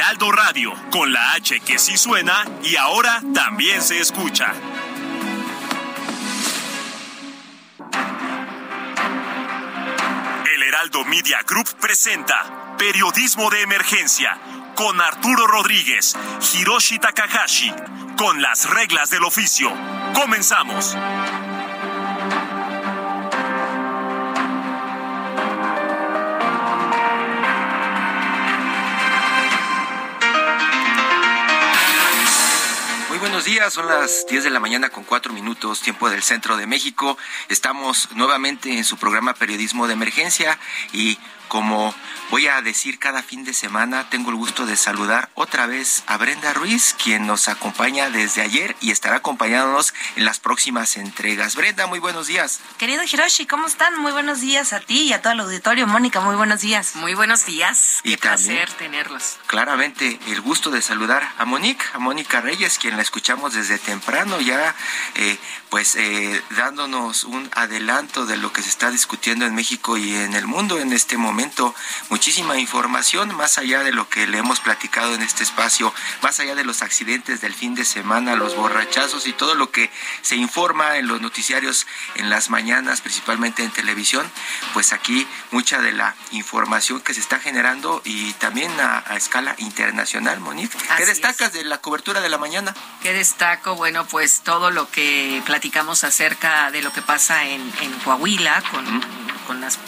Heraldo Radio, con la H que sí suena y ahora también se escucha. El Heraldo Media Group presenta Periodismo de Emergencia con Arturo Rodríguez, Hiroshi Takahashi, con las reglas del oficio. Comenzamos. Buenos días, son las 10 de la mañana con cuatro minutos, tiempo del centro de México. Estamos nuevamente en su programa Periodismo de Emergencia y como voy a decir cada fin de semana, tengo el gusto de saludar otra vez a Brenda Ruiz, quien nos acompaña desde ayer y estará acompañándonos en las próximas entregas. Brenda, muy buenos días. Querido Hiroshi, ¿cómo están? Muy buenos días a ti y a todo el auditorio. Mónica, muy buenos días. Muy buenos días. Y Qué también- placer tenerlos. Claramente, el gusto de saludar a Monique, a Mónica Reyes, quien la escuchamos desde temprano, ya eh, pues eh, dándonos un adelanto de lo que se está discutiendo en México y en el mundo en este momento. Muchísima información, más allá de lo que le hemos platicado en este espacio, más allá de los accidentes del fin de semana, los borrachazos y todo lo que se informa en los noticiarios en las mañanas, principalmente en televisión, pues aquí mucha de la información que se está generando y también a, a escala internacional, Monique. ¿Qué Así destacas de la cobertura de la mañana? ¿Qué destaco? Bueno, pues todo lo que platicamos acerca de lo que pasa en, en Coahuila con, con los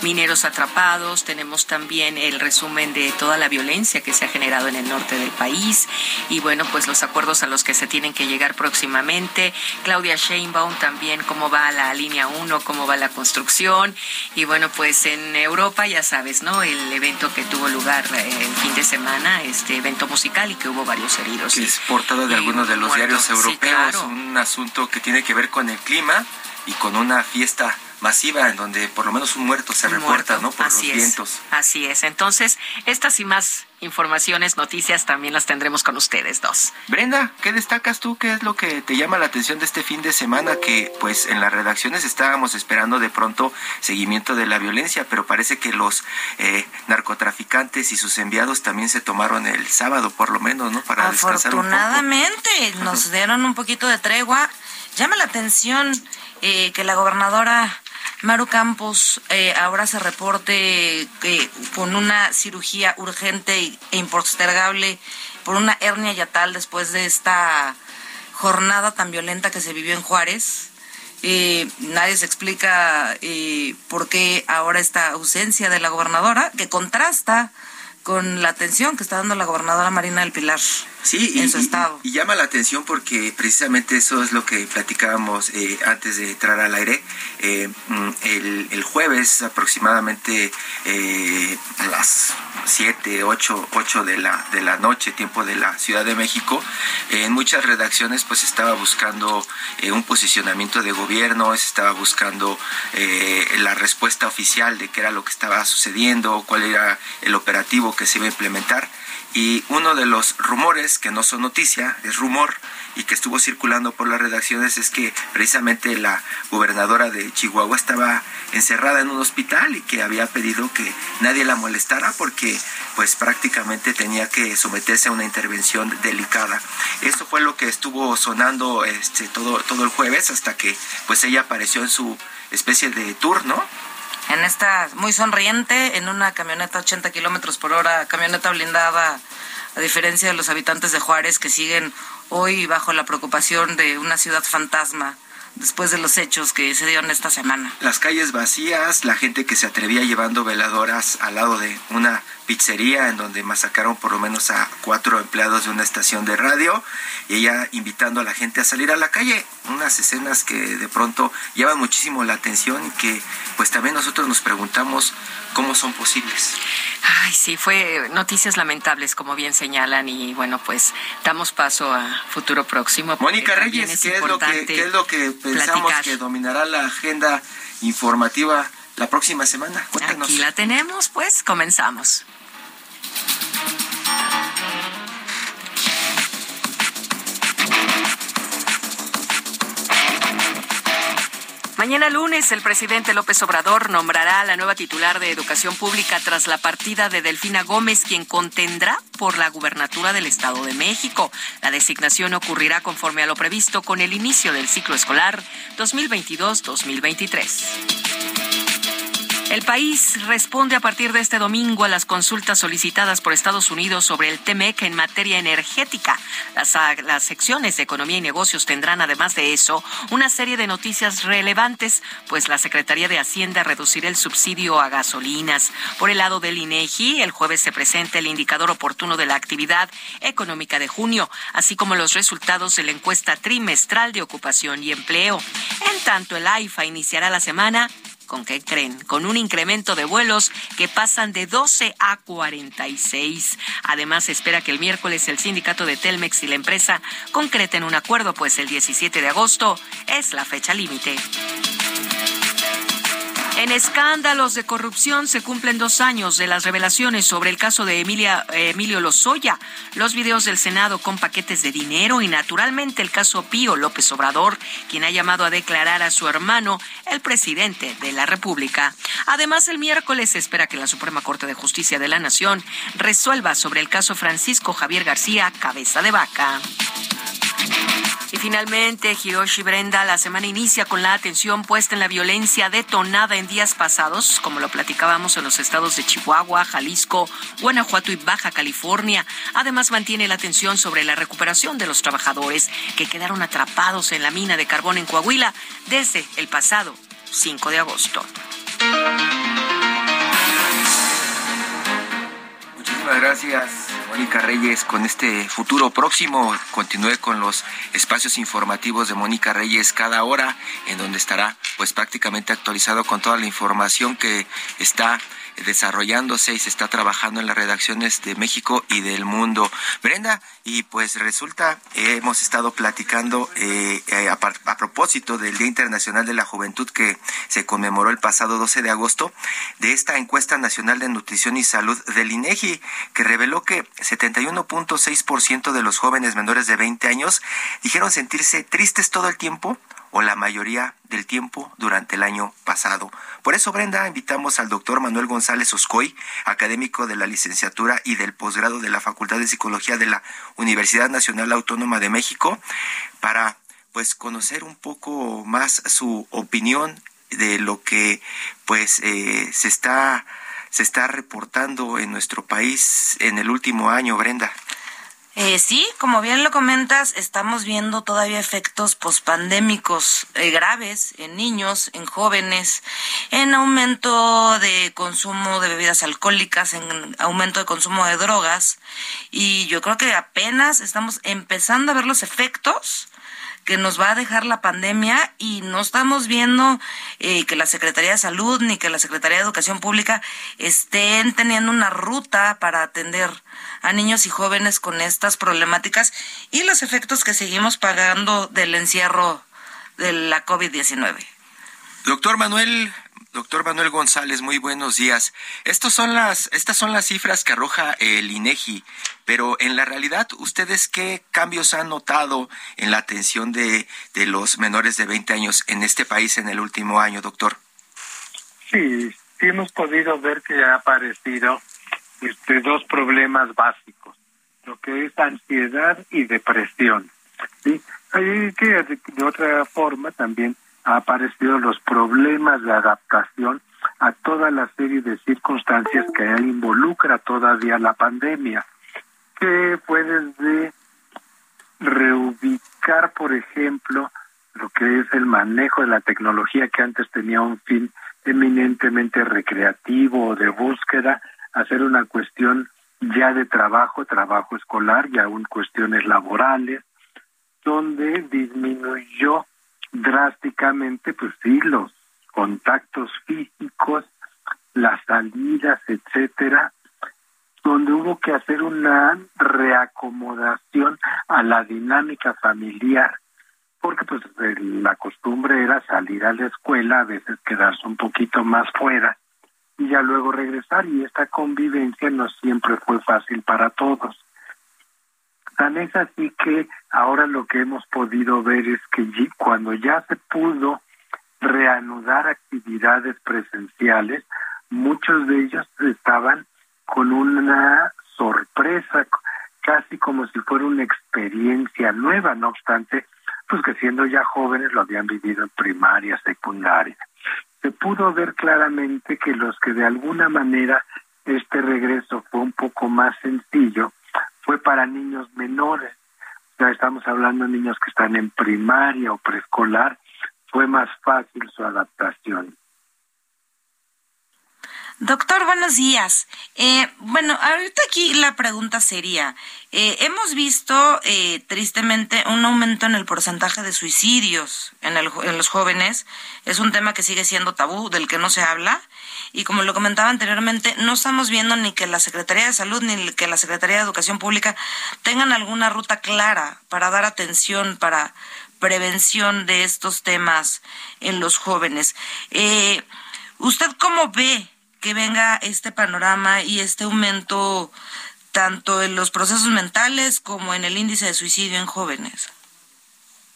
mineros atrapados. Tenemos también el resumen de toda la violencia que se ha generado en el norte del país y bueno, pues los acuerdos a los que se tienen que llegar próximamente. Claudia Sheinbaum también cómo va la línea 1, cómo va la construcción y bueno, pues en Europa ya sabes, ¿no? El evento que tuvo lugar eh, el fin de semana, este evento musical y que hubo varios heridos. que es portada de algunos de los muertos. diarios Sí, europeos, claro. un asunto que tiene que ver con el clima y con una fiesta masiva en donde por lo menos un muerto se Un reporta, muerto. ¿no? Por Así los es, vientos. Así es. Entonces, estas y más informaciones, noticias también las tendremos con ustedes dos. Brenda, ¿qué destacas tú? ¿Qué es lo que te llama la atención de este fin de semana? Que pues en las redacciones estábamos esperando de pronto seguimiento de la violencia, pero parece que los eh, narcotraficantes y sus enviados también se tomaron el sábado, por lo menos, ¿no? Para descansar un poco. Afortunadamente nos dieron un poquito de tregua. Llama la atención eh, que la gobernadora Maru Campos eh, ahora se reporte eh, con una cirugía urgente e impostergable por una hernia yatal después de esta jornada tan violenta que se vivió en Juárez. Eh, nadie se explica eh, por qué ahora esta ausencia de la gobernadora, que contrasta con la atención que está dando la gobernadora Marina del Pilar Sí, y, en su y- estado. y llama la atención porque precisamente eso es lo que platicábamos eh, antes de entrar al aire. Eh, mm, el, el jueves aproximadamente eh, a las 7, 8, 8 de la, de la noche, tiempo de la Ciudad de México, en muchas redacciones pues estaba buscando eh, un posicionamiento de gobierno, se estaba buscando eh, la respuesta oficial de qué era lo que estaba sucediendo, cuál era el operativo que se iba a implementar. Y uno de los rumores, que no son noticia, es rumor, y que estuvo circulando por las redacciones, es que precisamente la gobernadora de Chihuahua estaba encerrada en un hospital y que había pedido que nadie la molestara porque pues prácticamente tenía que someterse a una intervención delicada. Esto fue lo que estuvo sonando este, todo, todo el jueves hasta que pues ella apareció en su especie de tour, ¿no? En esta, muy sonriente, en una camioneta 80 kilómetros por hora, camioneta blindada, a diferencia de los habitantes de Juárez que siguen hoy bajo la preocupación de una ciudad fantasma después de los hechos que se dieron esta semana. Las calles vacías, la gente que se atrevía llevando veladoras al lado de una pizzería en donde masacraron por lo menos a cuatro empleados de una estación de radio y ella invitando a la gente a salir a la calle. Unas escenas que de pronto llevan muchísimo la atención y que pues también nosotros nos preguntamos cómo son posibles. Ay, sí, fue noticias lamentables, como bien señalan, y bueno, pues damos paso a futuro próximo. Mónica Reyes, ¿qué es, lo que, ¿qué es lo que pensamos que dominará la agenda informativa la próxima semana? Cuéntanos. Aquí la tenemos, pues comenzamos. Mañana lunes el presidente López Obrador nombrará a la nueva titular de Educación Pública tras la partida de Delfina Gómez, quien contendrá por la gubernatura del Estado de México. La designación ocurrirá conforme a lo previsto con el inicio del ciclo escolar 2022-2023. El país responde a partir de este domingo a las consultas solicitadas por Estados Unidos sobre el TEMEC en materia energética. Las, las, secciones de Economía y Negocios tendrán, además de eso, una serie de noticias relevantes, pues la Secretaría de Hacienda reducirá el subsidio a gasolinas. Por el lado del INEGI, el jueves se presenta el indicador oportuno de la actividad económica de junio, así como los resultados de la encuesta trimestral de ocupación y empleo. En tanto, el AIFA iniciará la semana ¿Con qué creen? Con un incremento de vuelos que pasan de 12 a 46. Además, espera que el miércoles el sindicato de Telmex y la empresa concreten un acuerdo, pues el 17 de agosto es la fecha límite. En escándalos de corrupción se cumplen dos años de las revelaciones sobre el caso de Emilia, Emilio Lozoya, los videos del Senado con paquetes de dinero y naturalmente el caso Pío López Obrador, quien ha llamado a declarar a su hermano el presidente de la República. Además, el miércoles se espera que la Suprema Corte de Justicia de la Nación resuelva sobre el caso Francisco Javier García Cabeza de Vaca. Y finalmente, Hiroshi Brenda, la semana inicia con la atención puesta en la violencia detonada en días pasados, como lo platicábamos en los estados de Chihuahua, Jalisco, Guanajuato y Baja California. Además, mantiene la atención sobre la recuperación de los trabajadores que quedaron atrapados en la mina de carbón en Coahuila desde el pasado 5 de agosto. Muchísimas gracias, Mónica Reyes, con este futuro próximo. Continúe con los espacios informativos de Mónica Reyes cada hora, en donde estará pues prácticamente actualizado con toda la información que está desarrollándose y se está trabajando en las redacciones de México y del mundo. Brenda, y pues resulta, hemos estado platicando eh, eh, a, a, propósito del Día Internacional de la Juventud que se conmemoró el pasado 12 de agosto, de esta encuesta nacional de nutrición y salud del INEGI, que reveló que 71.6% de los jóvenes menores de 20 años dijeron sentirse tristes todo el tiempo o la mayoría del tiempo durante el año pasado. Por eso, Brenda, invitamos al doctor Manuel González Oscoy, académico de la licenciatura y del posgrado de la Facultad de Psicología de la Universidad Nacional Autónoma de México, para pues conocer un poco más su opinión de lo que pues eh, se está se está reportando en nuestro país en el último año, Brenda. Eh, sí, como bien lo comentas, estamos viendo todavía efectos pospandémicos eh, graves en niños, en jóvenes, en aumento de consumo de bebidas alcohólicas, en aumento de consumo de drogas. Y yo creo que apenas estamos empezando a ver los efectos que nos va a dejar la pandemia y no estamos viendo eh, que la Secretaría de Salud ni que la Secretaría de Educación Pública estén teniendo una ruta para atender a niños y jóvenes con estas problemáticas y los efectos que seguimos pagando del encierro de la COVID-19. Doctor Manuel, doctor Manuel González, muy buenos días. Estos son las, estas son las cifras que arroja el INEGI, pero en la realidad, ¿ustedes qué cambios han notado en la atención de, de los menores de 20 años en este país en el último año, doctor? Sí, sí hemos podido ver que ha aparecido este, dos problemas básicos, lo que es ansiedad y depresión. ¿sí? Que de otra forma también ha aparecido los problemas de adaptación a toda la serie de circunstancias que involucra todavía la pandemia, que puede de reubicar, por ejemplo, lo que es el manejo de la tecnología que antes tenía un fin eminentemente recreativo o de búsqueda, hacer una cuestión ya de trabajo, trabajo escolar y aún cuestiones laborales, donde disminuyó drásticamente, pues sí, los contactos físicos, las salidas, etcétera, donde hubo que hacer una reacomodación a la dinámica familiar, porque pues la costumbre era salir a la escuela, a veces quedarse un poquito más fuera y ya luego regresar y esta convivencia no siempre fue fácil para todos. Tan es así que ahora lo que hemos podido ver es que cuando ya se pudo reanudar actividades presenciales, muchos de ellos estaban con una sorpresa, casi como si fuera una experiencia nueva, no obstante, pues que siendo ya jóvenes lo habían vivido en primaria, secundaria. Se pudo ver claramente que los que de alguna manera este regreso fue un poco más sencillo, fue para niños menores. Ya estamos hablando de niños que están en primaria o preescolar, fue más fácil su adaptación. Doctor, buenos días. Eh, bueno, ahorita aquí la pregunta sería, eh, hemos visto eh, tristemente un aumento en el porcentaje de suicidios en, en los jóvenes. Es un tema que sigue siendo tabú, del que no se habla. Y como lo comentaba anteriormente, no estamos viendo ni que la Secretaría de Salud ni que la Secretaría de Educación Pública tengan alguna ruta clara para dar atención, para prevención de estos temas en los jóvenes. ¿Usted cómo ve que venga este panorama y este aumento tanto en los procesos mentales como en el índice de suicidio en jóvenes?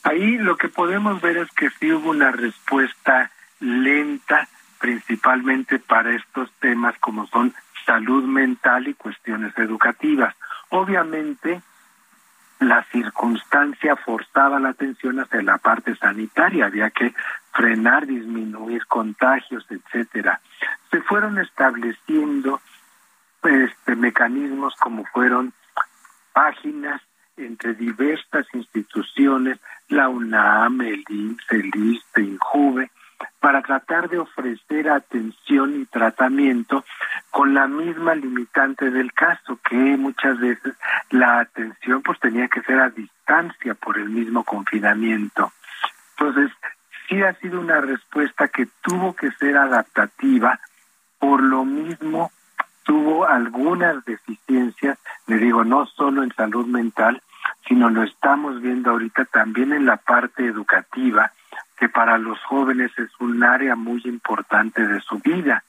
Ahí lo que podemos ver es que sí hubo una respuesta lenta, principalmente para estos temas como son salud mental y cuestiones educativas. Obviamente, la circunstancia forzaba la atención hacia la parte sanitaria, había que frenar, disminuir contagios, etcétera. Se fueron estableciendo este mecanismos como fueron páginas entre diversas instituciones, la UNAM, el INSE, el ISTE, INJUVE, para tratar de ofrecer atención y tratamiento con la misma limitante del caso, que muchas veces la atención pues tenía que ser a distancia por el mismo confinamiento. Entonces, sí ha sido una respuesta que tuvo que ser adaptativa, por lo mismo tuvo algunas deficiencias, le digo, no solo en salud mental, sino lo estamos viendo ahorita también en la parte educativa, que para los jóvenes es un área muy importante de su vida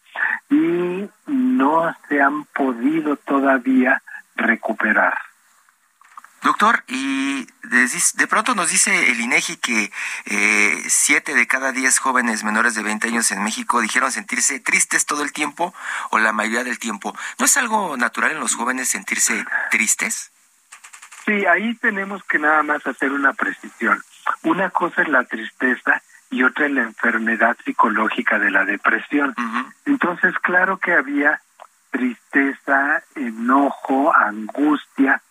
y no se han podido todavía recuperar. Doctor, y de, pronto nos dice el INEGI que eh, siete de cada diez jóvenes menores de 20 años en México dijeron sentirse tristes todo el tiempo o la mayoría del tiempo. ¿No es algo natural en los jóvenes sentirse tristes? Sí, ahí tenemos que nada más hacer una precisión. Una cosa es la tristeza y otra es la enfermedad psicológica de la depresión. Entonces, claro que había tristeza, enojo, angustia,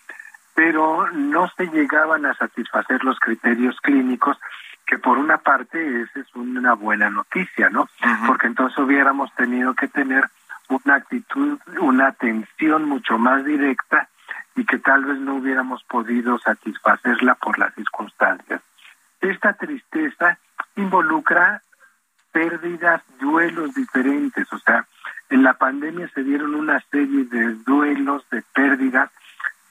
pero no se llegaban a satisfacer los criterios clínicos, que por una parte esa es una buena noticia, ¿no? Porque entonces hubiéramos tenido que tener una actitud, una atención mucho más directa y que tal vez no hubiéramos podido satisfacerla por las circunstancias. Esta tristeza involucra pérdidas, duelos diferentes, o sea, en la pandemia se dieron una serie de duelos, de pérdidas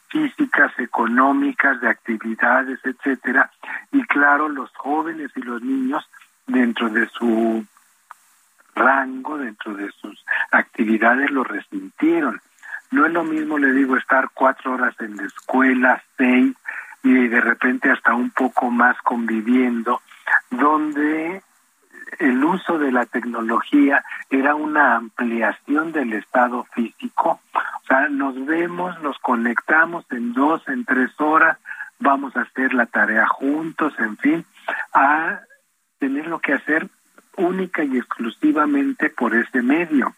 físicas, económicas, de actividades, etcétera, y claro, los jóvenes y los niños dentro de su rango, dentro de sus actividades lo resintieron. No es lo mismo, le digo, estar cuatro horas en la escuela, seis, y de repente hasta un poco más conviviendo, donde el uso de la tecnología era una ampliación del estado físico. O sea, nos vemos, nos conectamos en dos, en tres horas, vamos a hacer la tarea juntos, en fin, a tener lo que hacer única y exclusivamente por ese medio.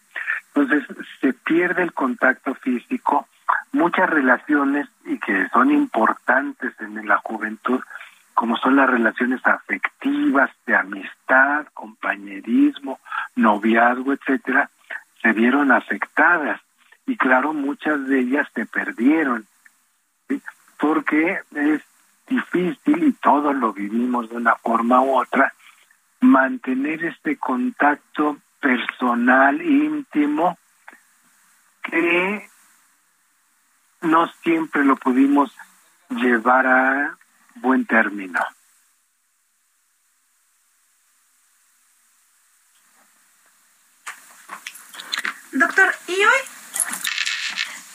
Entonces, se pierde el contacto físico, muchas relaciones y que son importantes en la juventud, como son las relaciones afectivas de amistad, compañerismo, noviazgo, etcétera, se vieron afectadas. Y claro, muchas de ellas se perdieron, porque es difícil y todos lo vivimos de una forma u otra, mantener este contacto personal, íntimo, que no siempre lo pudimos llevar a buen término. Doctor, ¿y hoy?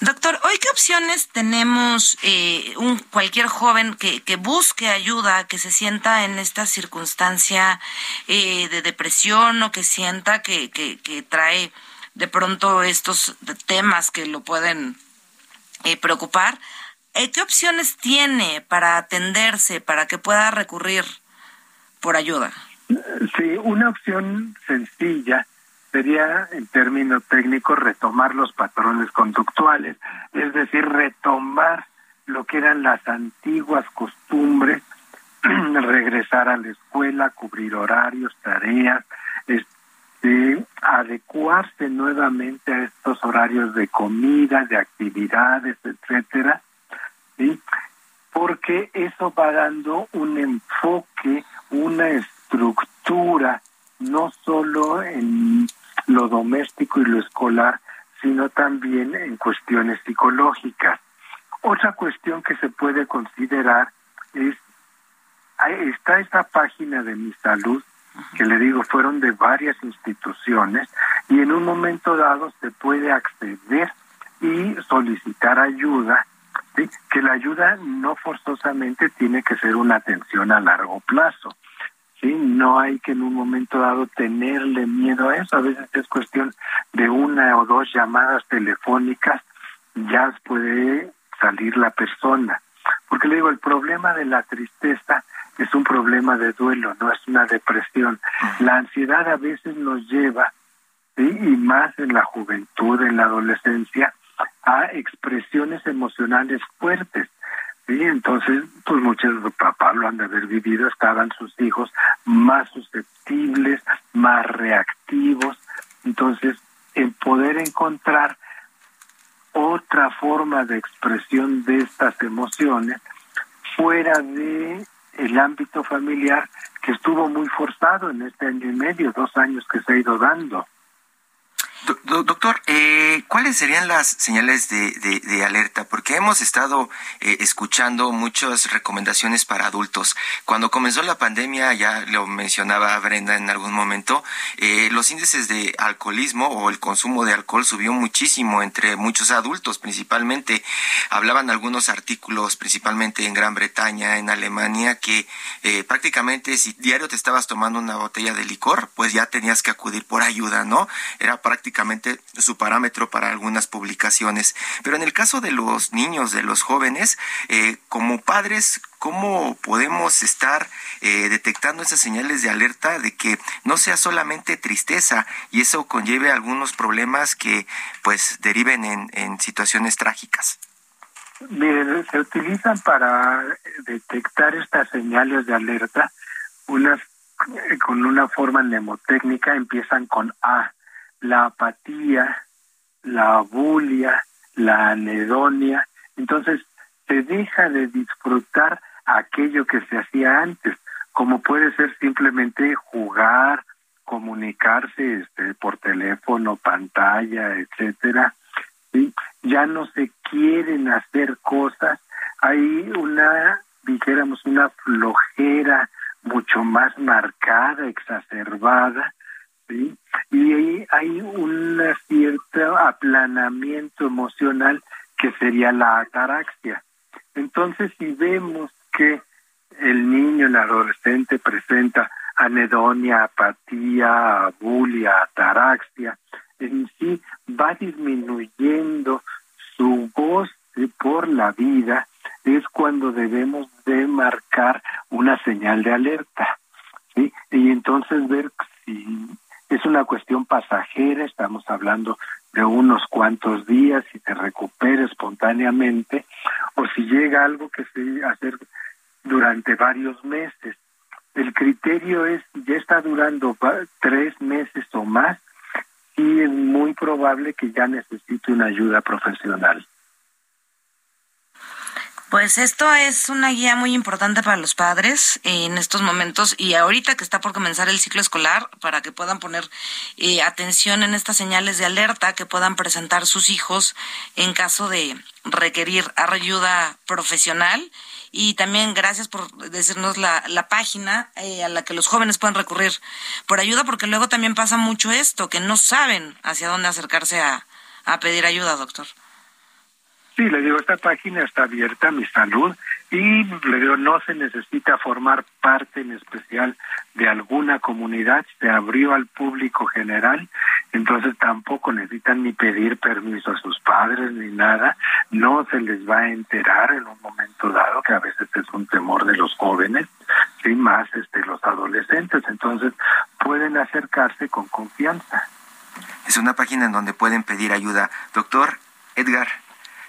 Doctor, ¿hoy qué opciones tenemos eh, un cualquier joven que, que, busque ayuda, que se sienta en esta circunstancia eh, de depresión o que sienta que, que, que, trae de pronto estos temas que lo pueden eh, preocupar? ¿Qué opciones tiene para atenderse, para que pueda recurrir por ayuda? Sí, una opción sencilla sería, en términos técnicos, retomar los patrones conductuales, es decir, retomar lo que eran las antiguas costumbres, regresar a la escuela, cubrir horarios, tareas, este, adecuarse nuevamente a estos horarios de comida, de actividades, etcétera, ¿sí? porque eso va dando un enfoque, una estructura, no solo en lo doméstico y lo escolar, sino también en cuestiones psicológicas. Otra cuestión que se puede considerar es, está esta página de mi salud, que le digo, fueron de varias instituciones, y en un momento dado se puede acceder y solicitar ayuda, que la ayuda no forzosamente tiene que ser una atención a largo plazo. ¿sí? No hay que en un momento dado tenerle miedo a eso. A veces es cuestión de una o dos llamadas telefónicas, ya puede salir la persona. Porque le digo, el problema de la tristeza es un problema de duelo, no es una depresión. La ansiedad a veces nos lleva, ¿sí? y más en la juventud, en la adolescencia, a expresiones emocionales fuertes. Sí, entonces, pues muchos papás lo han de haber vivido, estaban sus hijos más susceptibles, más reactivos. Entonces, el poder encontrar otra forma de expresión de estas emociones fuera de el ámbito familiar que estuvo muy forzado en este año y medio, dos años que se ha ido dando doctor, eh, ¿cuáles serían las señales de, alerta? Porque hemos estado eh, escuchando muchas recomendaciones para adultos. Cuando comenzó la pandemia, ya lo mencionaba Brenda en algún momento, eh, los índices de alcoholismo o el consumo de alcohol subió muchísimo entre muchos adultos, principalmente. Hablaban algunos artículos, principalmente en Gran Bretaña, en Alemania, que prácticamente si diario te estabas tomando una botella de licor, pues ya tenías que acudir por ayuda, ¿no? Era prácticamente su parámetro para algunas publicaciones. Pero en el caso de los niños, de los jóvenes, eh, como padres, ¿cómo podemos estar eh, detectando esas señales de alerta de que no sea solamente tristeza y eso conlleve algunos problemas que pues deriven en, situaciones trágicas? Miren, se utilizan para detectar estas señales de alerta unas eh, con una forma mnemotécnica empiezan con A la apatía, la bulia, la anedonia. Entonces, se deja de disfrutar aquello que se hacía antes, como puede ser simplemente jugar, comunicarse este, por teléfono, pantalla, etcétera. Ya no se quieren hacer cosas, hay una, dijéramos, una flojera mucho más marcada, exacerbada, ¿sí? y ahí hay un cierto aplanamiento emocional que sería la ataraxia. Entonces, si vemos que el niño, el adolescente presenta anedonia, apatía, abulia, ataraxia, en sí va disminuyendo su voz por la vida, es cuando debemos de marcar una señal de alerta. ¿sí? Y entonces ver si es una cuestión pasajera, estamos hablando de unos cuantos días y se recupere espontáneamente, o si llega algo que se hacer durante varios meses. el criterio es, ya está durando tres meses o más, y es muy probable que ya necesite una ayuda profesional. Pues esto es una guía muy importante para los padres en estos momentos y ahorita que está por comenzar el ciclo escolar para que puedan poner eh, atención en estas señales de alerta que puedan presentar sus hijos en caso de requerir ayuda profesional y también gracias por decirnos la, página eh, a la que los jóvenes pueden recurrir por ayuda porque luego también pasa mucho esto que no saben hacia dónde acercarse a, a pedir ayuda doctor. Sí, le digo, esta página está abierta, mi salud, y le digo, no se necesita formar parte en especial de alguna comunidad, se abrió al público general, entonces tampoco necesitan ni pedir permiso a sus padres ni nada, no se les va a enterar en un momento dado, que a veces es un temor de los jóvenes, sí, más este, los adolescentes, entonces pueden acercarse con confianza. Es una página en donde pueden pedir ayuda. Doctor Edgar,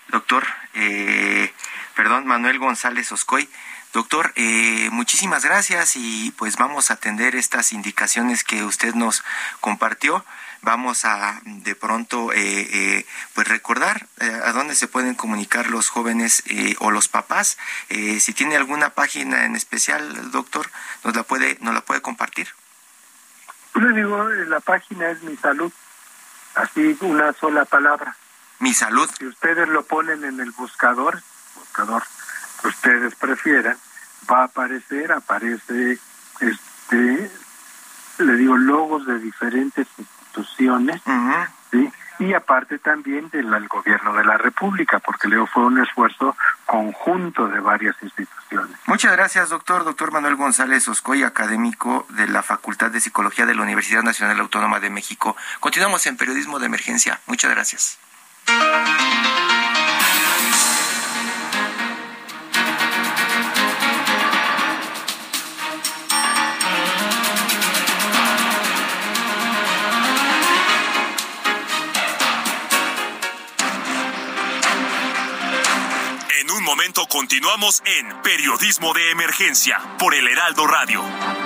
doctor, eh, perdón, Manuel González Oscoy. Doctor, eh, muchísimas gracias y pues vamos a atender estas indicaciones que usted nos compartió. Vamos a de pronto eh, pues recordar a dónde se pueden comunicar los jóvenes o los papás. si tiene alguna página en especial, doctor, nos la puede nos la puede compartir. Le digo, la página es mi salud, así una sola palabra mi salud. Si ustedes lo ponen en el buscador, buscador que ustedes prefieran, va a aparecer, aparece, este, le digo, logos de diferentes instituciones, ¿sí? y aparte también del gobierno de la República, porque Leo fue un esfuerzo conjunto de varias instituciones. Muchas gracias, doctor. Doctor Manuel González Oscoy, académico de la Facultad de Psicología de la Universidad Nacional Autónoma de México. Continuamos en Periodismo de Emergencia. Muchas gracias. En un momento continuamos en Periodismo de Emergencia por el Heraldo Radio.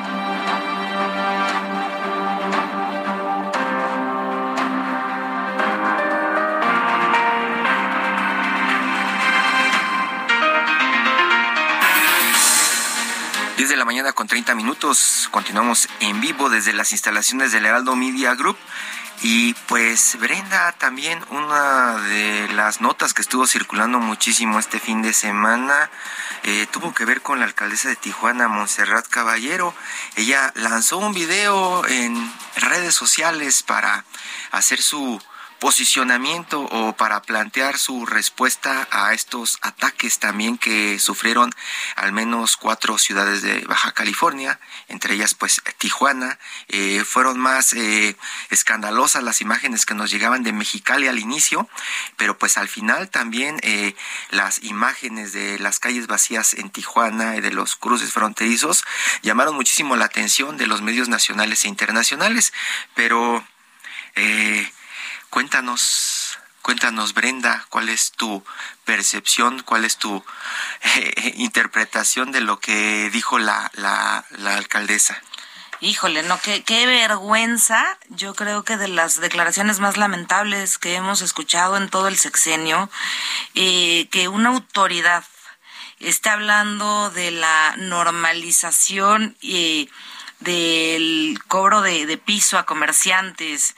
De la mañana con 30 minutos. Continuamos en vivo desde las instalaciones del Heraldo Media Group. Y pues Brenda, también una de las notas que estuvo circulando muchísimo este fin de semana eh, tuvo que ver con la alcaldesa de Tijuana, Montserrat Caballero. Ella lanzó un video en redes sociales para hacer su posicionamiento o para plantear su respuesta a estos ataques también que sufrieron al menos cuatro ciudades de Baja California, entre ellas pues Tijuana. Eh, fueron más eh, escandalosas las imágenes que nos llegaban de Mexicali al inicio, pero pues al final también eh, las imágenes de las calles vacías en Tijuana y de los cruces fronterizos llamaron muchísimo la atención de los medios nacionales e internacionales, pero Cuéntanos, cuéntanos Brenda, ¿cuál es tu percepción, cuál es tu eh, interpretación de lo que dijo la, la, alcaldesa? Híjole, no, qué, qué vergüenza. Yo creo que de las declaraciones más lamentables que hemos escuchado en todo el sexenio, eh, que una autoridad esté hablando de la normalización y del cobro de, de piso a comerciantes,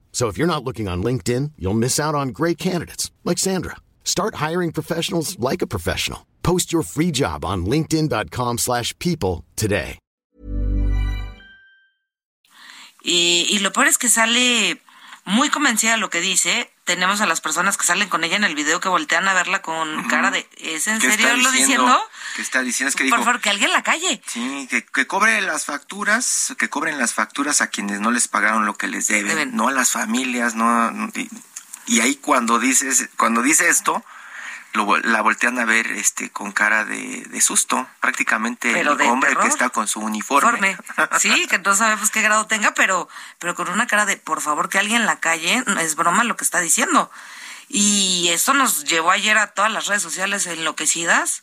So if you're not looking on LinkedIn, you'll miss out on great candidates like Sandra. Start hiring professionals like a professional. Post your free job on linkedin.com/people today. Y, y lo peor es que sale muy convencida de lo que dice. Tenemos a las personas que salen con ella en el video que voltean a verla con cara de ¿es en ¿Qué serio está lo diciendo? ¿Qué está diciendo? Es que Por favor, que alguien la calle. Sí, que, que cobre las facturas, que cobren las facturas a quienes no les pagaron lo que les deben, Deben. no a las familias, no no- y, y ahí cuando dices, cuando dice esto, lo la voltean a ver este con cara de, de susto, prácticamente Pero el hombre terror. que está con su uniforme. Informe. Sí, que no sabemos qué grado tenga, pero, pero con una cara de, por favor, que alguien la calle, es broma lo que está diciendo. Y esto nos llevó ayer a todas las redes sociales enloquecidas,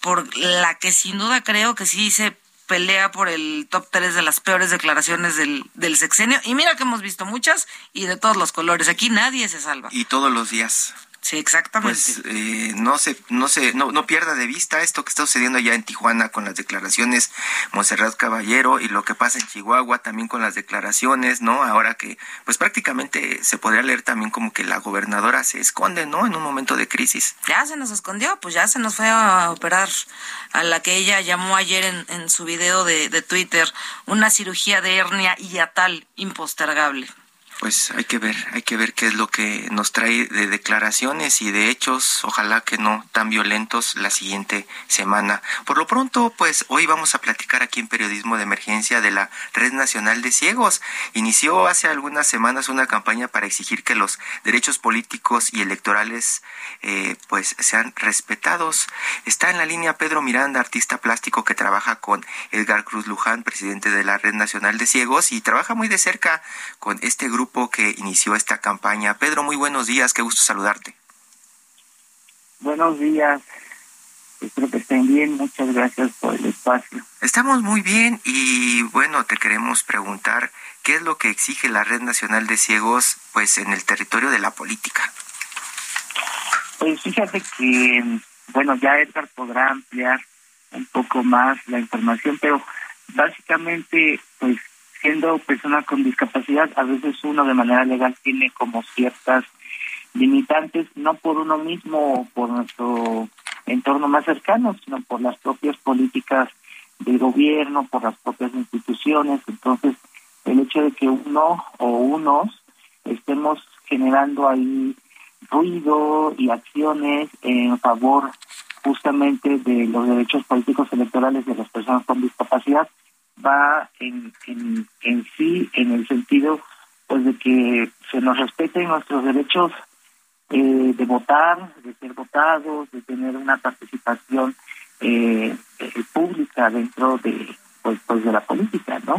por la que sin duda creo que sí se pelea por el top 3 de las peores declaraciones del, del sexenio. Y mira que hemos visto muchas y de todos los colores. Aquí nadie se salva. y todos los días. Sí, exactamente. Pues eh, no se, no se, no, no pierda de vista esto que está sucediendo allá en Tijuana con las declaraciones Monserrat Caballero y lo que pasa en Chihuahua también con las declaraciones, ¿no? Ahora que, pues prácticamente se podría leer también como que la gobernadora se esconde, ¿no? En un momento de crisis. ya se nos escondió, pues ya se nos fue a operar a la que ella llamó ayer en, en su video de, de Twitter una cirugía de hernia hiatal impostergable. Pues hay que ver, hay que ver qué es lo que nos trae de declaraciones y de hechos, ojalá que no tan violentos la siguiente semana. Por lo pronto, pues hoy vamos a platicar aquí en Periodismo de Emergencia de la Red Nacional de Ciegos. Inició hace algunas semanas una campaña para exigir que los derechos políticos y electorales eh, pues sean respetados. Está en la línea Pedro Miranda, artista plástico que trabaja con Edgar Cruz Luján, presidente de la Red Nacional de Ciegos, y trabaja muy de cerca con este grupo que inició esta campaña. Pedro, muy buenos días, qué gusto saludarte. Buenos días. Espero que estén bien. Muchas gracias por el espacio. Estamos muy bien y bueno, te queremos preguntar qué es lo que exige la Red Nacional de Ciegos pues en el territorio de la política. Pues fíjate que, bueno, ya Edgar podrá ampliar un poco más la información, pero básicamente, pues siendo persona con discapacidad, a veces uno de manera legal tiene como ciertas limitantes, no por uno mismo o por nuestro entorno más cercano, sino por las propias políticas del gobierno, por las propias instituciones. Entonces, el hecho de que uno o unos estemos generando ahí ruido y acciones en favor justamente de los derechos políticos electorales de las personas con discapacidad va en, en, en sí en el sentido pues de que se nos respeten nuestros derechos eh, de votar, de ser votados, de tener una participación eh, eh, pública dentro de pues, pues de la política, ¿no?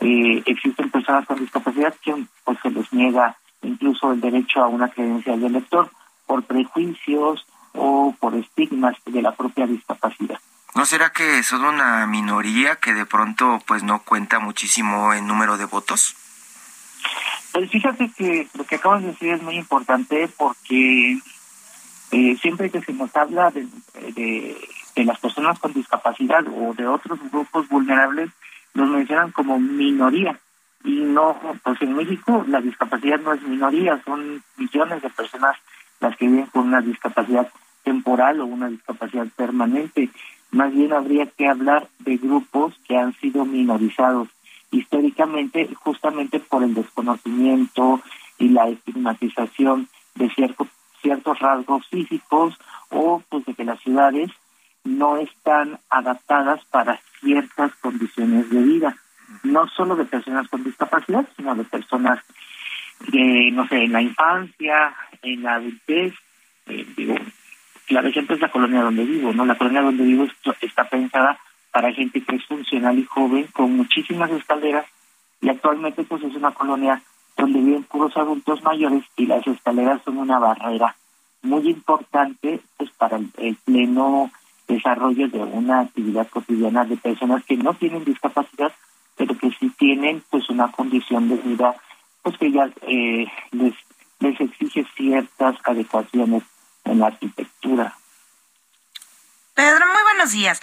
Eh, existen personas con discapacidad que pues se les niega incluso el derecho a una credencial de elector por prejuicios o por estigmas de la propia discapacidad. ¿No será que son una minoría que de pronto pues no cuenta muchísimo en número de votos? Pues fíjate que lo que acabas de decir es muy importante porque eh, siempre que se nos habla de, de, las personas con discapacidad o de otros grupos vulnerables, los mencionan como minoría. Y no, pues en México la discapacidad no es minoría, son millones de personas las que viven con una discapacidad temporal o una discapacidad permanente. Más bien habría que hablar de grupos que han sido minorizados históricamente justamente por el desconocimiento y la estigmatización de ciertos ciertos rasgos físicos o pues de que las ciudades no están adaptadas para ciertas condiciones de vida, no solo de personas con discapacidad, sino de personas de, no sé, en la infancia, en la adultez, eh, digo, claro ejemplo es la colonia donde vivo, ¿no? La colonia donde vivo está pensada para gente que es funcional y joven, con muchísimas escaleras, y actualmente pues es una colonia donde viven puros adultos mayores y las escaleras son una barrera muy importante pues para el, pleno desarrollo de una actividad cotidiana de personas que no tienen discapacidad, pero que sí tienen pues una condición de vida pues que ya eh, les exige ciertas adecuaciones en la arquitectura. Pedro, muy buenos días.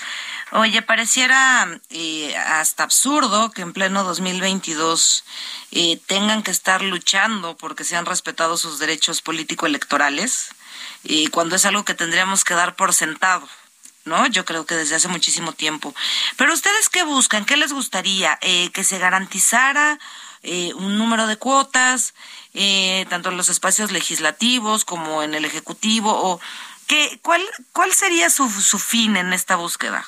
Oye, pareciera eh, hasta absurdo que en pleno 2022 eh, tengan que estar luchando porque sean respetados sus derechos político-electorales, y cuando es algo que tendríamos que dar por sentado. ¿no? Yo creo que desde hace muchísimo tiempo. Pero ustedes qué buscan, qué les gustaría, eh, que se garantizara eh, un número de cuotas, eh, tanto en los espacios legislativos como en el ejecutivo, o qué, cuál, cuál sería su, su fin en esta búsqueda.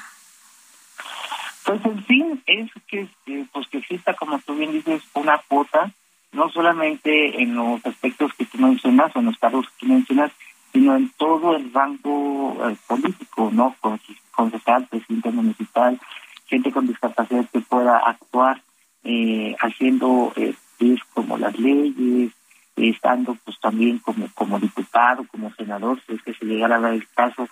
Pues el fin es que, pues que exista, como tú bien dices, una cuota, no solamente en los aspectos que tú mencionas, o en los cargos que tú mencionas, sino en todo el rango eh, político, ¿no? Concejal, presidente municipal, gente con discapacidad que pueda actuar eh, haciendo eh, como las leyes, estando pues también como como diputado, como senador, si es que se llegara a dar el caso,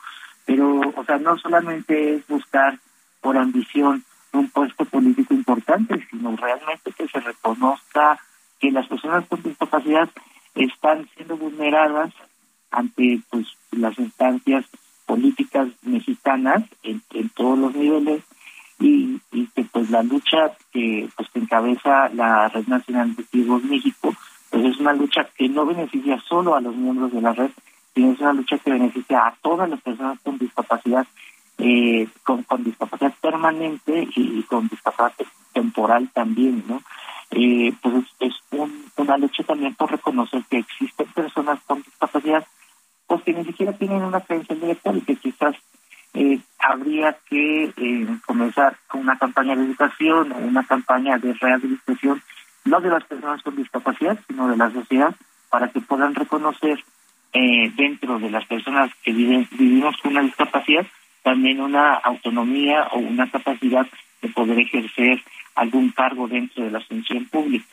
pero o sea, no solamente es buscar por ambición un puesto político importante, sino realmente que se reconozca que las personas con discapacidad están siendo vulneradas ante pues las instancias políticas mexicanas en, todos los niveles y, y, que pues la lucha que pues que encabeza la Red Nacional de Ciegos México pues es una lucha que no beneficia solo a los miembros de la red sino es una lucha que beneficia a todas las personas con discapacidad eh, con, con discapacidad permanente y, con discapacidad temporal también no eh, pues es, una lucha también por reconocer que existen personas con discapacidad pues que ni siquiera tienen una credencial directa y que quizás eh, habría que eh, comenzar con una campaña de educación o una campaña de rehabilitación, no de las personas con discapacidad, sino de la sociedad, para que puedan reconocer eh, dentro de las personas que viven, vivimos con una discapacidad también una autonomía o una capacidad de poder ejercer algún cargo dentro de la función pública.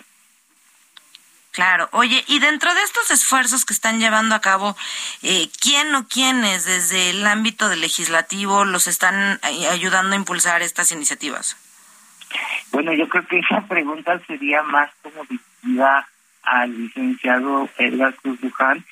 Claro, oye, y dentro de estos esfuerzos que están llevando a cabo, eh, ¿quién o quiénes desde el ámbito del legislativo los están eh, ayudando a impulsar estas iniciativas? Bueno, yo creo que esa pregunta sería más como dirigida al licenciado Edgar Cruz Luján.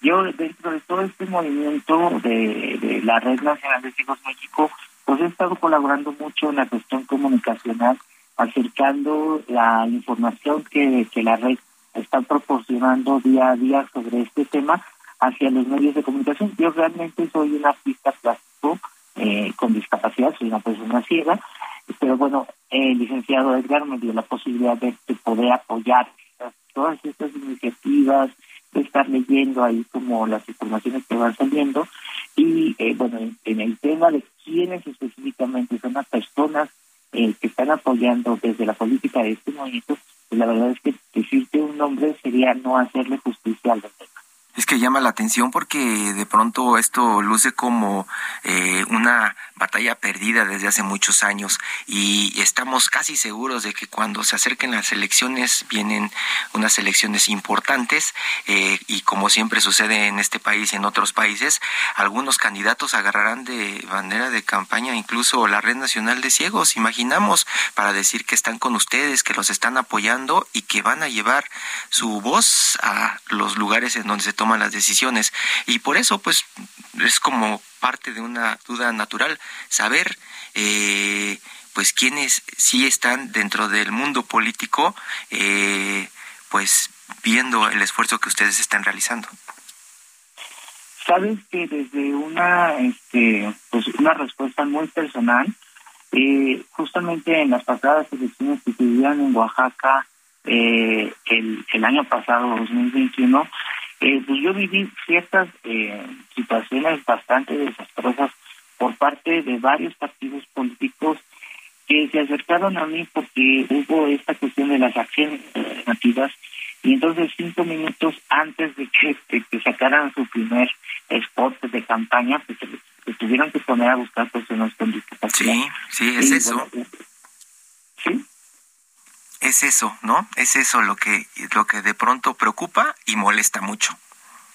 Yo, dentro de todo este movimiento de, de la Red Nacional de Ciegos México, pues he estado colaborando mucho en la cuestión comunicacional, acercando la información que, que la red están proporcionando día a día sobre este tema hacia los medios de comunicación. Yo realmente soy un artista plástico eh, con discapacidad, soy una persona ciega, pero bueno, el licenciado Edgar me dio la posibilidad de, poder apoyar todas estas iniciativas, de estar leyendo ahí como las informaciones que van saliendo y eh, bueno, en, el tema de quiénes específicamente son las personas eh, que están apoyando desde la política de este movimiento, la verdad es que decirte un nombre sería no hacerle justicia al tema. Es que llama la atención porque de pronto esto luce como eh, una batalla perdida desde hace muchos años y estamos casi seguros de que cuando se acerquen las elecciones vienen unas elecciones importantes eh, y como siempre sucede en este país y en otros países, algunos candidatos agarrarán de bandera de campaña incluso la Red Nacional de Ciegos, imaginamos, para decir que están con ustedes, que los están apoyando y que van a llevar su voz a los lugares en donde se toman las decisiones. Y por eso, pues, es como parte de una duda natural saber, eh, pues, quiénes sí están dentro del mundo político, eh, pues, viendo el esfuerzo que ustedes están realizando. Sabes que desde una, este, pues, una respuesta muy personal, eh, justamente en las pasadas elecciones que se en Oaxaca eh, el, el año pasado, 2021, eh, pues yo viví ciertas eh, situaciones bastante desastrosas por parte de varios partidos políticos que se acercaron a mí porque hubo esta cuestión de las acciones alternativas y entonces cinco minutos antes de que, que sacaran su primer spot de campaña, pues se, tuvieron que poner a buscar personas con discapacidad. Sí, sí, es eso. sí es eso, ¿no? Es eso lo que, lo que de pronto preocupa y molesta mucho.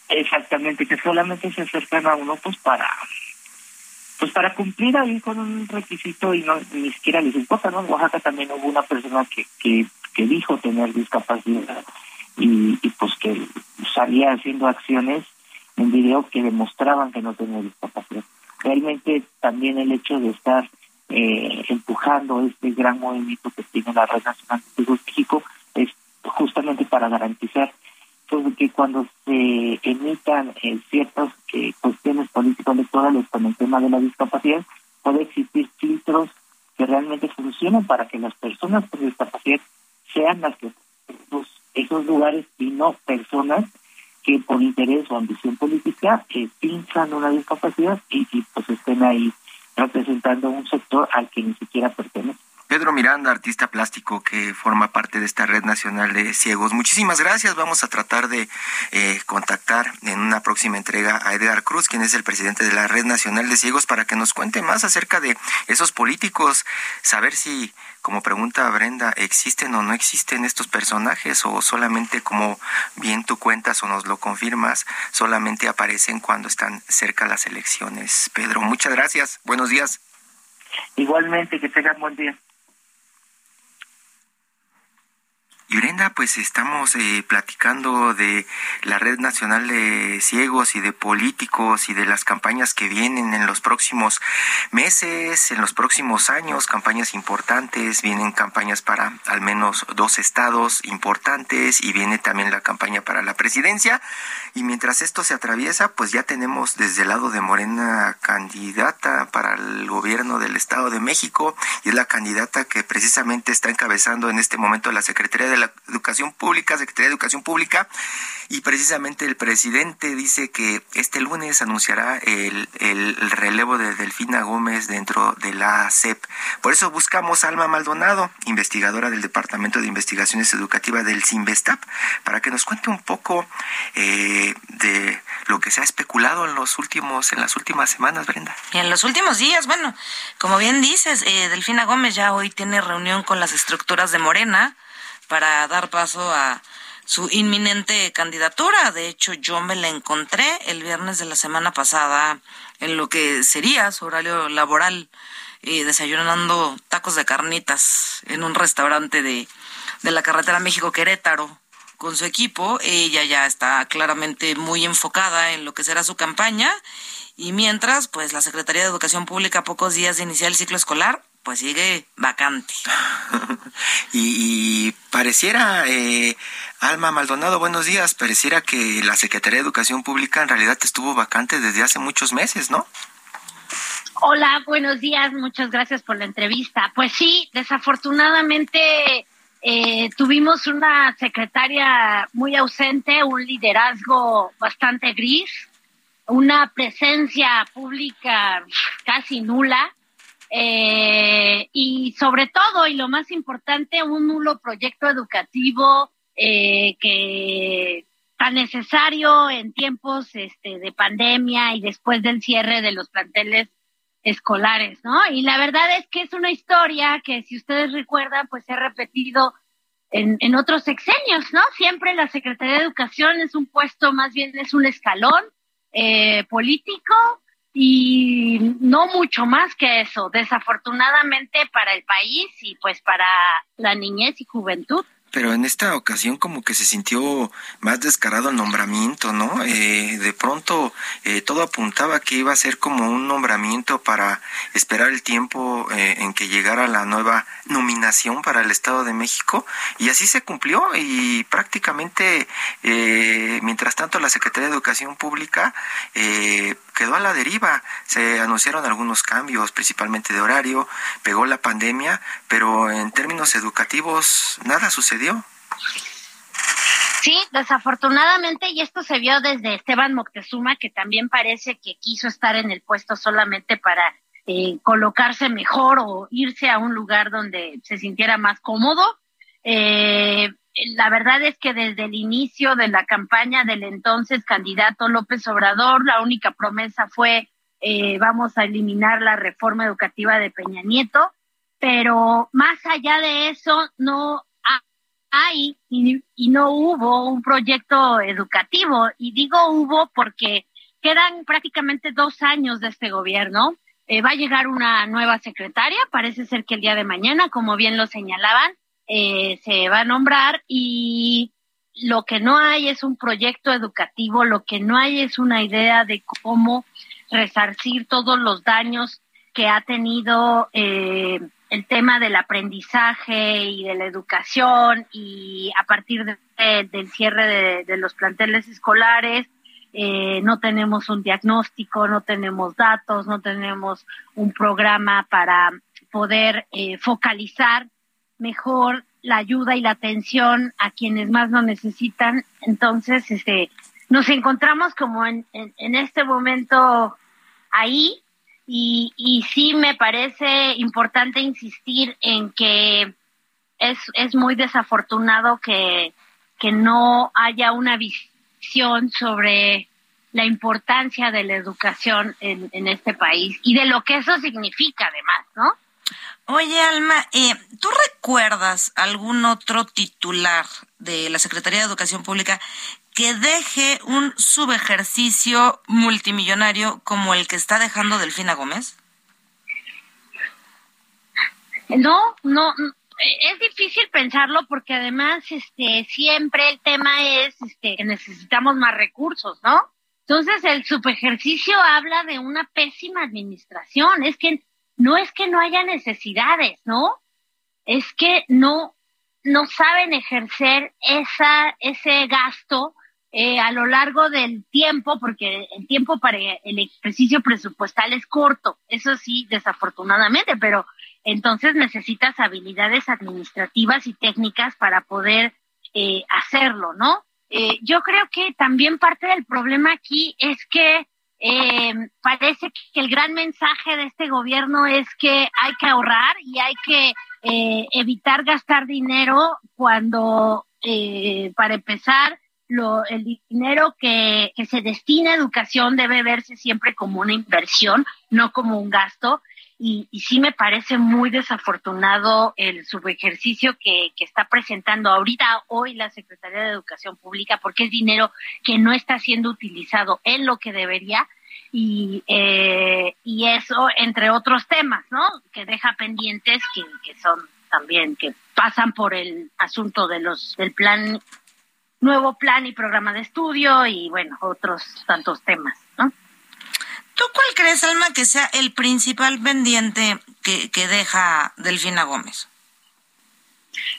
Exactamente, que solamente se acercan a uno pues para pues para cumplir ahí con un requisito y no ni siquiera les importa, ¿no? En Oaxaca también hubo una persona que, que, dijo tener discapacidad y, y pues que salía haciendo acciones en video que demostraban que no tenía discapacidad. Realmente también el hecho de estar eh, empujando este gran movimiento que tiene la Red Nacional de Ciegos México es justamente para garantizar pues, que cuando se emitan eh, ciertas eh, cuestiones político-electorales con el tema de la discapacidad, puede existir filtros que realmente funcionen para que las personas con discapacidad sean las que esos, esos lugares y no personas que por interés o ambición política eh, pinchan una discapacidad y, y pues estén ahí representando un sector al que ni siquiera pertenece. Pedro Miranda, artista plástico que forma parte de esta red nacional de ciegos. Muchísimas gracias. Vamos a tratar de eh, contactar en una próxima entrega a Edgar Cruz, quien es el presidente de la red nacional de ciegos, para que nos cuente más acerca de esos políticos, saber si, como pregunta Brenda, existen o no existen estos personajes o solamente como bien tú cuentas o nos lo confirmas, solamente aparecen cuando están cerca las elecciones. Pedro, muchas gracias. Buenos días. Igualmente, que tengan buen día. Y pues estamos eh, platicando de la Red Nacional de Ciegos y de políticos y de las campañas que vienen en los próximos meses, en los próximos años, campañas importantes, vienen campañas para al menos dos estados importantes y viene también la campaña para la presidencia. Y mientras esto se atraviesa, pues ya tenemos desde el lado de Morena candidata para el gobierno del Estado de México y es la candidata que precisamente está encabezando en este momento la Secretaría de la Educación Pública, Secretaría de Educación Pública, y precisamente el presidente dice que este lunes anunciará el, el, relevo de Delfina Gómez dentro de la CEP. Por eso buscamos a Alma Maldonado, investigadora del Departamento de Investigaciones Educativas del CIMBESTAP, para que nos cuente un poco eh, de lo que se ha especulado en los últimos, en las últimas semanas, Brenda. Y en los últimos días, bueno, como bien dices, eh, Delfina Gómez ya hoy tiene reunión con las estructuras de Morena para dar paso a su inminente candidatura. De hecho, yo me la encontré el viernes de la semana pasada en lo que sería su horario laboral, eh, desayunando tacos de carnitas en un restaurante de, de la carretera México-Querétaro con su equipo. Ella ya está claramente muy enfocada en lo que será su campaña. Y mientras, pues la Secretaría de Educación Pública, a pocos días de iniciar el ciclo escolar, pues sigue vacante. y, pareciera, eh, Alma Maldonado, buenos días, pareciera que la Secretaría de Educación Pública en realidad estuvo vacante desde hace muchos meses, ¿no? Hola, buenos días, muchas gracias por la entrevista. Pues sí, desafortunadamente eh, tuvimos una secretaria muy ausente, un liderazgo bastante gris, una presencia pública casi nula eh, y sobre todo, y lo más importante, un nulo proyecto educativo eh, que tan necesario en tiempos este, de pandemia y después del cierre de los planteles escolares, ¿no? Y la verdad es que es una historia que, si ustedes recuerdan, pues se ha repetido en, en otros sexenios, ¿no? Siempre la Secretaría de Educación es un puesto, más bien es un escalón eh, político y no mucho más que eso, desafortunadamente para el país y pues para la niñez y juventud pero en esta ocasión como que se sintió más descarado el nombramiento, ¿no? Eh, de pronto eh, todo apuntaba que iba a ser como un nombramiento para esperar el tiempo eh, en que llegara la nueva nominación para el Estado de México y así se cumplió y prácticamente mientras tanto la Secretaría de Educación Pública quedó a la deriva. Se anunciaron algunos cambios, principalmente de horario, pegó la pandemia, pero en términos educativos nada sucedió. Sí, desafortunadamente, y esto se vio desde Esteban Moctezuma, que también parece que quiso estar en el puesto solamente para eh, colocarse mejor o irse a un lugar donde se sintiera más cómodo. Eh, la verdad es que desde el inicio de la campaña del entonces candidato López Obrador, la única promesa fue eh, vamos a eliminar la reforma educativa de Peña Nieto, pero más allá de eso no hay y, no hubo un proyecto educativo. Y digo hubo porque quedan prácticamente dos años de este gobierno. Eh, va a llegar una nueva secretaria, parece ser que el día de mañana, como bien lo señalaban, eh, se va a nombrar y lo que no hay es un proyecto educativo, lo que no hay es una idea de cómo resarcir todos los daños que ha tenido eh, el tema del aprendizaje y de la educación y a partir del cierre de, los planteles escolares, eh, no tenemos un diagnóstico, no tenemos datos, no tenemos un programa para poder eh, focalizar mejor la ayuda y la atención a quienes más lo necesitan. Entonces, este, nos encontramos como en, en, este momento ahí y, y sí me parece importante insistir en que es, es muy desafortunado que, que no haya una visión sobre la importancia de la educación en, en este país y de lo que eso significa además, ¿no? Oye, Alma, eh, ¿tú recuerdas algún otro titular de la Secretaría de Educación Pública que deje un subejercicio multimillonario como el que está dejando Delfina Gómez? No, no, es difícil pensarlo porque además este siempre el tema es este que necesitamos más recursos, ¿no? Entonces el subejercicio habla de una pésima administración, es que no es que no haya necesidades, ¿no? Es que no, no saben ejercer esa, ese gasto eh, a lo largo del tiempo, porque el tiempo para el ejercicio presupuestal es corto, eso sí, desafortunadamente, pero entonces necesitas habilidades administrativas y técnicas para poder eh, hacerlo, ¿no? Eh, yo creo que también parte del problema aquí es que eh, parece que el gran mensaje de este gobierno es que hay que ahorrar y hay que eh, evitar gastar dinero cuando, eh, para empezar, lo, el dinero que, que se destina a educación debe verse siempre como una inversión, no como un gasto. Y, sí me parece muy desafortunado el subejercicio que, que está presentando ahorita hoy la Secretaría de Educación Pública porque es dinero que no está siendo utilizado en lo que debería y, eh, y eso entre otros temas, ¿no? Que deja pendientes que, que son también que pasan por el asunto de los del plan nuevo plan y programa de estudio y bueno otros tantos temas, ¿no? ¿Tú cuál crees, Alma, que sea el principal pendiente que, que deja Delfina Gómez?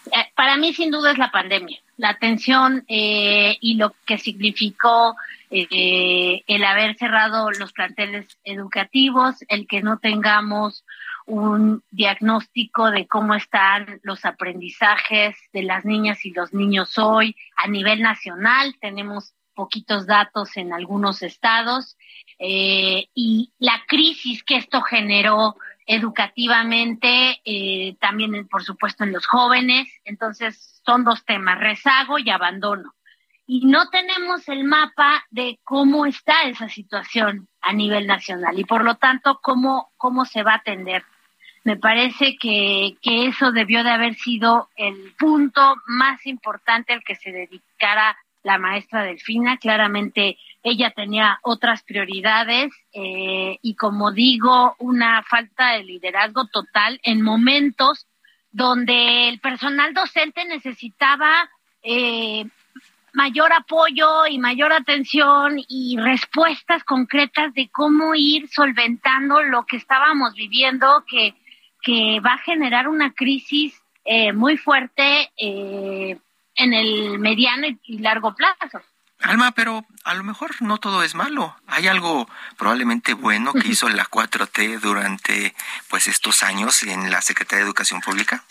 Eh, para mí, sin duda, es la pandemia, la atención eh, y lo que significó eh, el haber cerrado los planteles educativos, el que no tengamos un diagnóstico de cómo están los aprendizajes de las niñas y los niños hoy a nivel nacional. Tenemos poquitos datos en algunos estados eh, y la crisis que esto generó educativamente, eh, también por supuesto en los jóvenes. Entonces son dos temas, rezago y abandono. Y no tenemos el mapa de cómo está esa situación a nivel nacional y por lo tanto cómo, cómo se va a atender. Me parece que, que eso debió de haber sido el punto más importante al que se dedicara la maestra Delfina. Claramente ella tenía otras prioridades eh, y como digo, una falta de liderazgo total en momentos donde el personal docente necesitaba eh, mayor apoyo y mayor atención y respuestas concretas de cómo ir solventando lo que estábamos viviendo, que, que va a generar una crisis eh, muy fuerte eh, en el mediano y largo plazo. Alma, pero a lo mejor no todo es malo. Hay algo probablemente bueno que hizo la 4T durante pues estos años en la Secretaría de Educación Pública.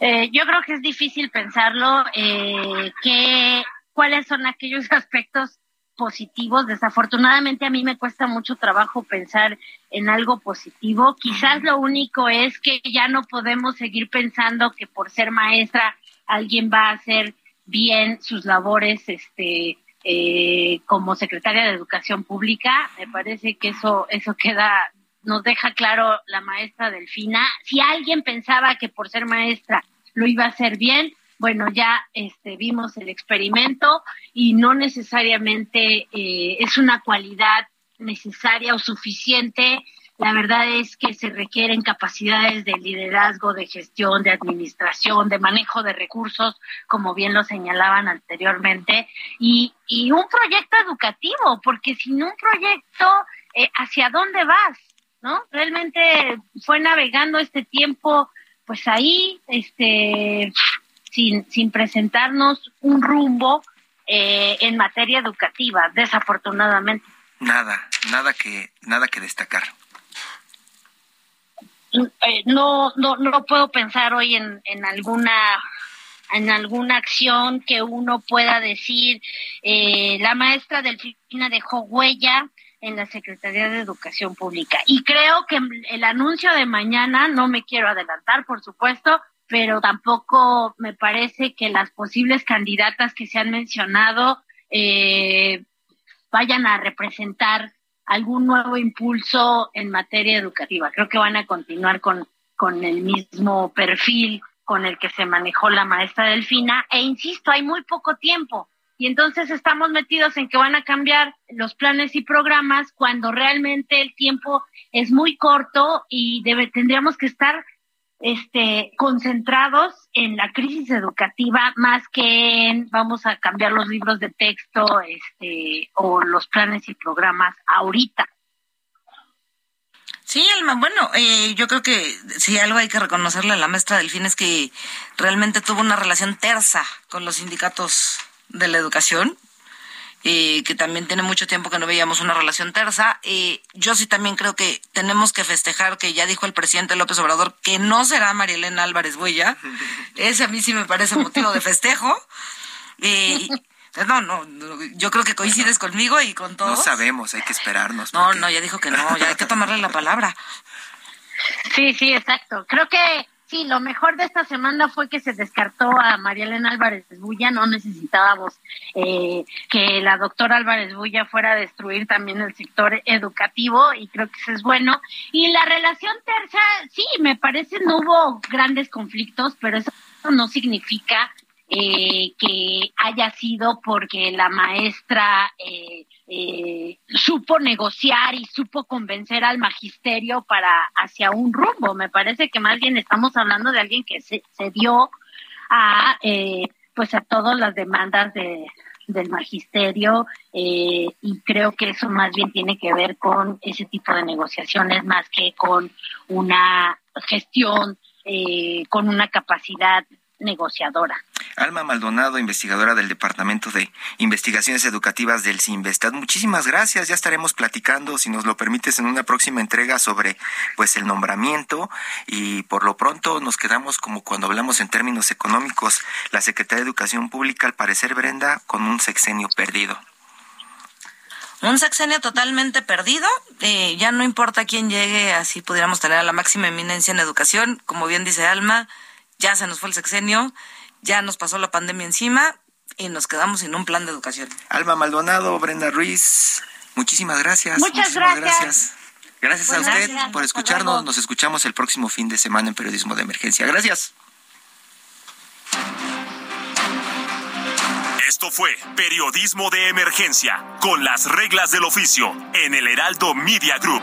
Eh, yo creo que es difícil pensarlo, eh, que, cuáles son aquellos aspectos positivos. Desafortunadamente a mí me cuesta mucho trabajo pensar en algo positivo. Quizás lo único es que ya no podemos seguir pensando que por ser maestra alguien va a hacer bien sus labores este eh, como secretaria de educación pública me parece que eso eso queda nos deja claro la maestra Delfina si alguien pensaba que por ser maestra lo iba a hacer bien bueno ya este vimos el experimento y no necesariamente eh, es una cualidad necesaria o suficiente la verdad es que se requieren capacidades de liderazgo, de gestión, de administración, de manejo de recursos, como bien lo señalaban anteriormente, y, un proyecto educativo, porque sin un proyecto, eh, ¿hacia dónde vas? ¿no? Realmente fue navegando este tiempo, pues ahí, este, sin, sin presentarnos un rumbo eh, en materia educativa, desafortunadamente. Nada, nada que, nada que destacar. Eh, no, no, no puedo pensar hoy en, en alguna en alguna acción que uno pueda decir eh, la maestra Delfina dejó huella en la Secretaría de Educación Pública y creo que el anuncio de mañana no me quiero adelantar por supuesto pero tampoco me parece que las posibles candidatas que se han mencionado eh, vayan a representar algún nuevo impulso en materia educativa. Creo que van a continuar con, con el mismo perfil con el que se manejó la maestra Delfina. E insisto, hay muy poco tiempo. Y entonces estamos metidos en que van a cambiar los planes y programas cuando realmente el tiempo es muy corto y debe, tendríamos que estar este, concentrados en la crisis educativa más que en vamos a cambiar los libros de texto este, o los planes y programas ahorita. Sí, Alma, bueno, eh, yo creo que si algo hay que reconocerle a la maestra Delfín es que realmente tuvo una relación tersa con los sindicatos de la educación eh, que también tiene mucho tiempo que no veíamos una relación tersa. Eh, yo sí también creo que tenemos que festejar que ya dijo el presidente López Obrador que no será María Elena Álvarez Huella. Ese a mí sí me parece motivo de festejo. Eh, no, no, yo creo que coincides conmigo y con todos. No sabemos, hay que esperarnos. No, no, ya dijo que no, ya hay que tomarle la palabra. Sí, sí, exacto. Creo que Sí, lo mejor de esta semana fue que se descartó a María Elena Álvarez Bulla. No necesitábamos eh, que la doctora Álvarez Bulla fuera a destruir también el sector educativo y creo que eso es bueno. Y la relación tercia, sí, me parece no hubo grandes conflictos, pero eso no significa eh, que haya sido porque la maestra eh, eh, supo negociar y supo convencer al magisterio para hacia un rumbo. Me parece que más bien estamos hablando de alguien que se, se dio a eh, pues a todas las demandas de, del magisterio eh, y creo que eso más bien tiene que ver con ese tipo de negociaciones más que con una gestión eh, con una capacidad negociadora. Alma Maldonado, investigadora del Departamento de Investigaciones Educativas del CIMVESTAD. Muchísimas gracias. Ya estaremos platicando, si nos lo permites, en una próxima entrega sobre pues el nombramiento y por lo pronto nos quedamos como cuando hablamos en términos económicos. La Secretaría de Educación Pública, al parecer, Brenda, con un sexenio perdido. Un sexenio totalmente perdido. Eh, ya no importa quién llegue, así pudiéramos tener a la máxima eminencia en educación. Como bien dice Alma, ya se nos fue el sexenio, ya nos pasó la pandemia encima y nos quedamos sin un plan de educación. Alma Maldonado, Brenda Ruiz, muchísimas gracias. Muchas gracias. Gracias, a usted por escucharnos. Nos escuchamos el próximo fin de semana en Periodismo de Emergencia. Gracias. Esto fue Periodismo de Emergencia, con las reglas del oficio, en el Heraldo Media Group.